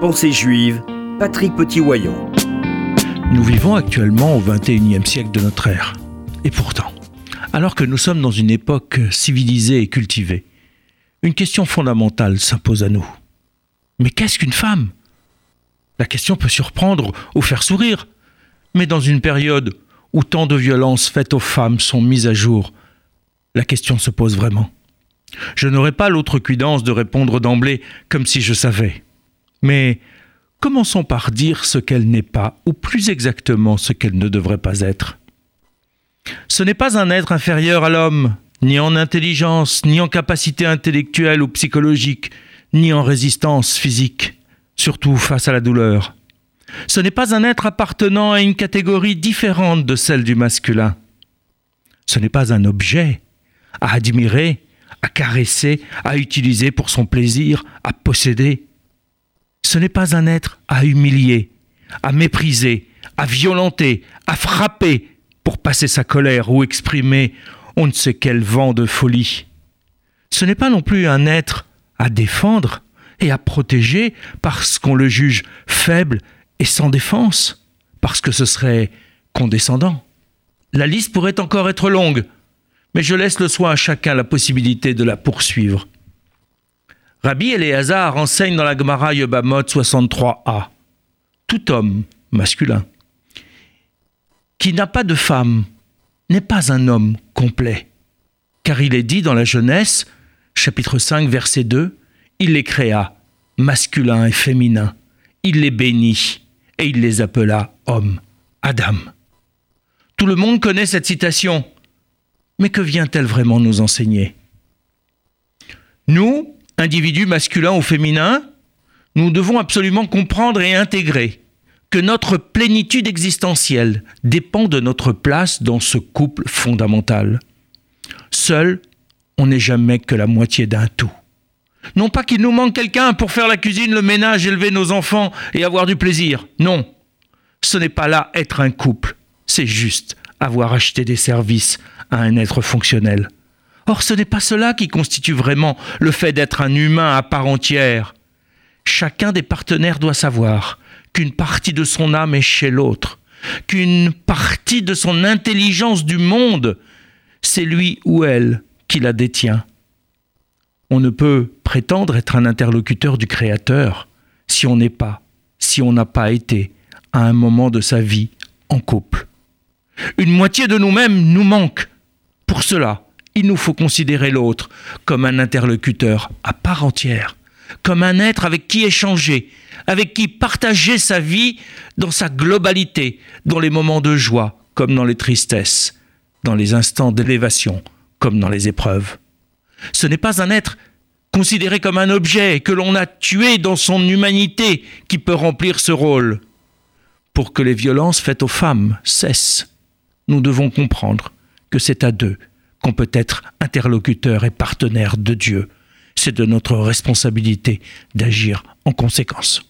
Pensée juive, Patrick Petit-Wayon. Nous vivons actuellement au XXIe siècle de notre ère. Et pourtant, alors que nous sommes dans une époque civilisée et cultivée, une question fondamentale s'impose à nous. Mais qu'est-ce qu'une femme? La question peut surprendre ou faire sourire, mais dans une période où tant de violences faites aux femmes sont mises à jour, la question se pose vraiment. Je n'aurais pas l'autre cuidance de répondre d'emblée comme si je savais. Mais commençons par dire ce qu'elle n'est pas, ou plus exactement ce qu'elle ne devrait pas être. Ce n'est pas un être inférieur à l'homme, ni en intelligence, ni en capacité intellectuelle ou psychologique, ni en résistance physique, surtout face à la douleur. Ce n'est pas un être appartenant à une catégorie différente de celle du masculin. Ce n'est pas un objet à admirer, à caresser, à utiliser pour son plaisir, à posséder. Ce n'est pas un être à humilier, à mépriser, à violenter, à frapper pour passer sa colère ou exprimer on ne sait quel vent de folie. Ce n'est pas non plus un être à défendre et à protéger parce qu'on le juge faible et sans défense, parce que ce serait condescendant. La liste pourrait encore être longue, mais je laisse le soin à chacun la possibilité de la poursuivre. Rabbi Eleazar enseigne dans la Gemara Yebamot 63a. Tout homme masculin qui n'a pas de femme n'est pas un homme complet, car il est dit dans la Jeunesse, chapitre 5, verset 2, il les créa, masculin et féminin, il les bénit, et il les appela hommes, Adam. Tout le monde connaît cette citation, mais que vient-elle vraiment nous enseigner? Nous, individus masculins ou féminins, nous devons absolument comprendre et intégrer que notre plénitude existentielle dépend de notre place dans ce couple fondamental. Seul, on n'est jamais que la moitié d'un tout. Non pas qu'il nous manque quelqu'un pour faire la cuisine, le ménage, élever nos enfants et avoir du plaisir. Non. Ce n'est pas là être un couple. C'est juste avoir acheté des services à un être fonctionnel. Or, ce n'est pas cela qui constitue vraiment le fait d'être un humain à part entière. Chacun des partenaires doit savoir qu'une partie de son âme est chez l'autre, qu'une partie de son intelligence du monde, c'est lui ou elle qui la détient. On ne peut prétendre être un interlocuteur du Créateur si on n'est pas, si on n'a pas été, à un moment de sa vie, en couple. Une moitié de nous-mêmes nous manque. Pour cela, il nous faut considérer l'autre comme un interlocuteur à part entière, comme un être avec qui échanger, avec qui partager sa vie dans sa globalité, dans les moments de joie comme dans les tristesses, dans les instants d'élévation comme dans les épreuves. Ce n'est pas un être considéré comme un objet que l'on a tué dans son humanité qui peut remplir ce rôle. Pour que les violences faites aux femmes cessent, nous devons comprendre que c'est à deux qu'on peut être interlocuteur et partenaire de Dieu. C'est de notre responsabilité d'agir en conséquence.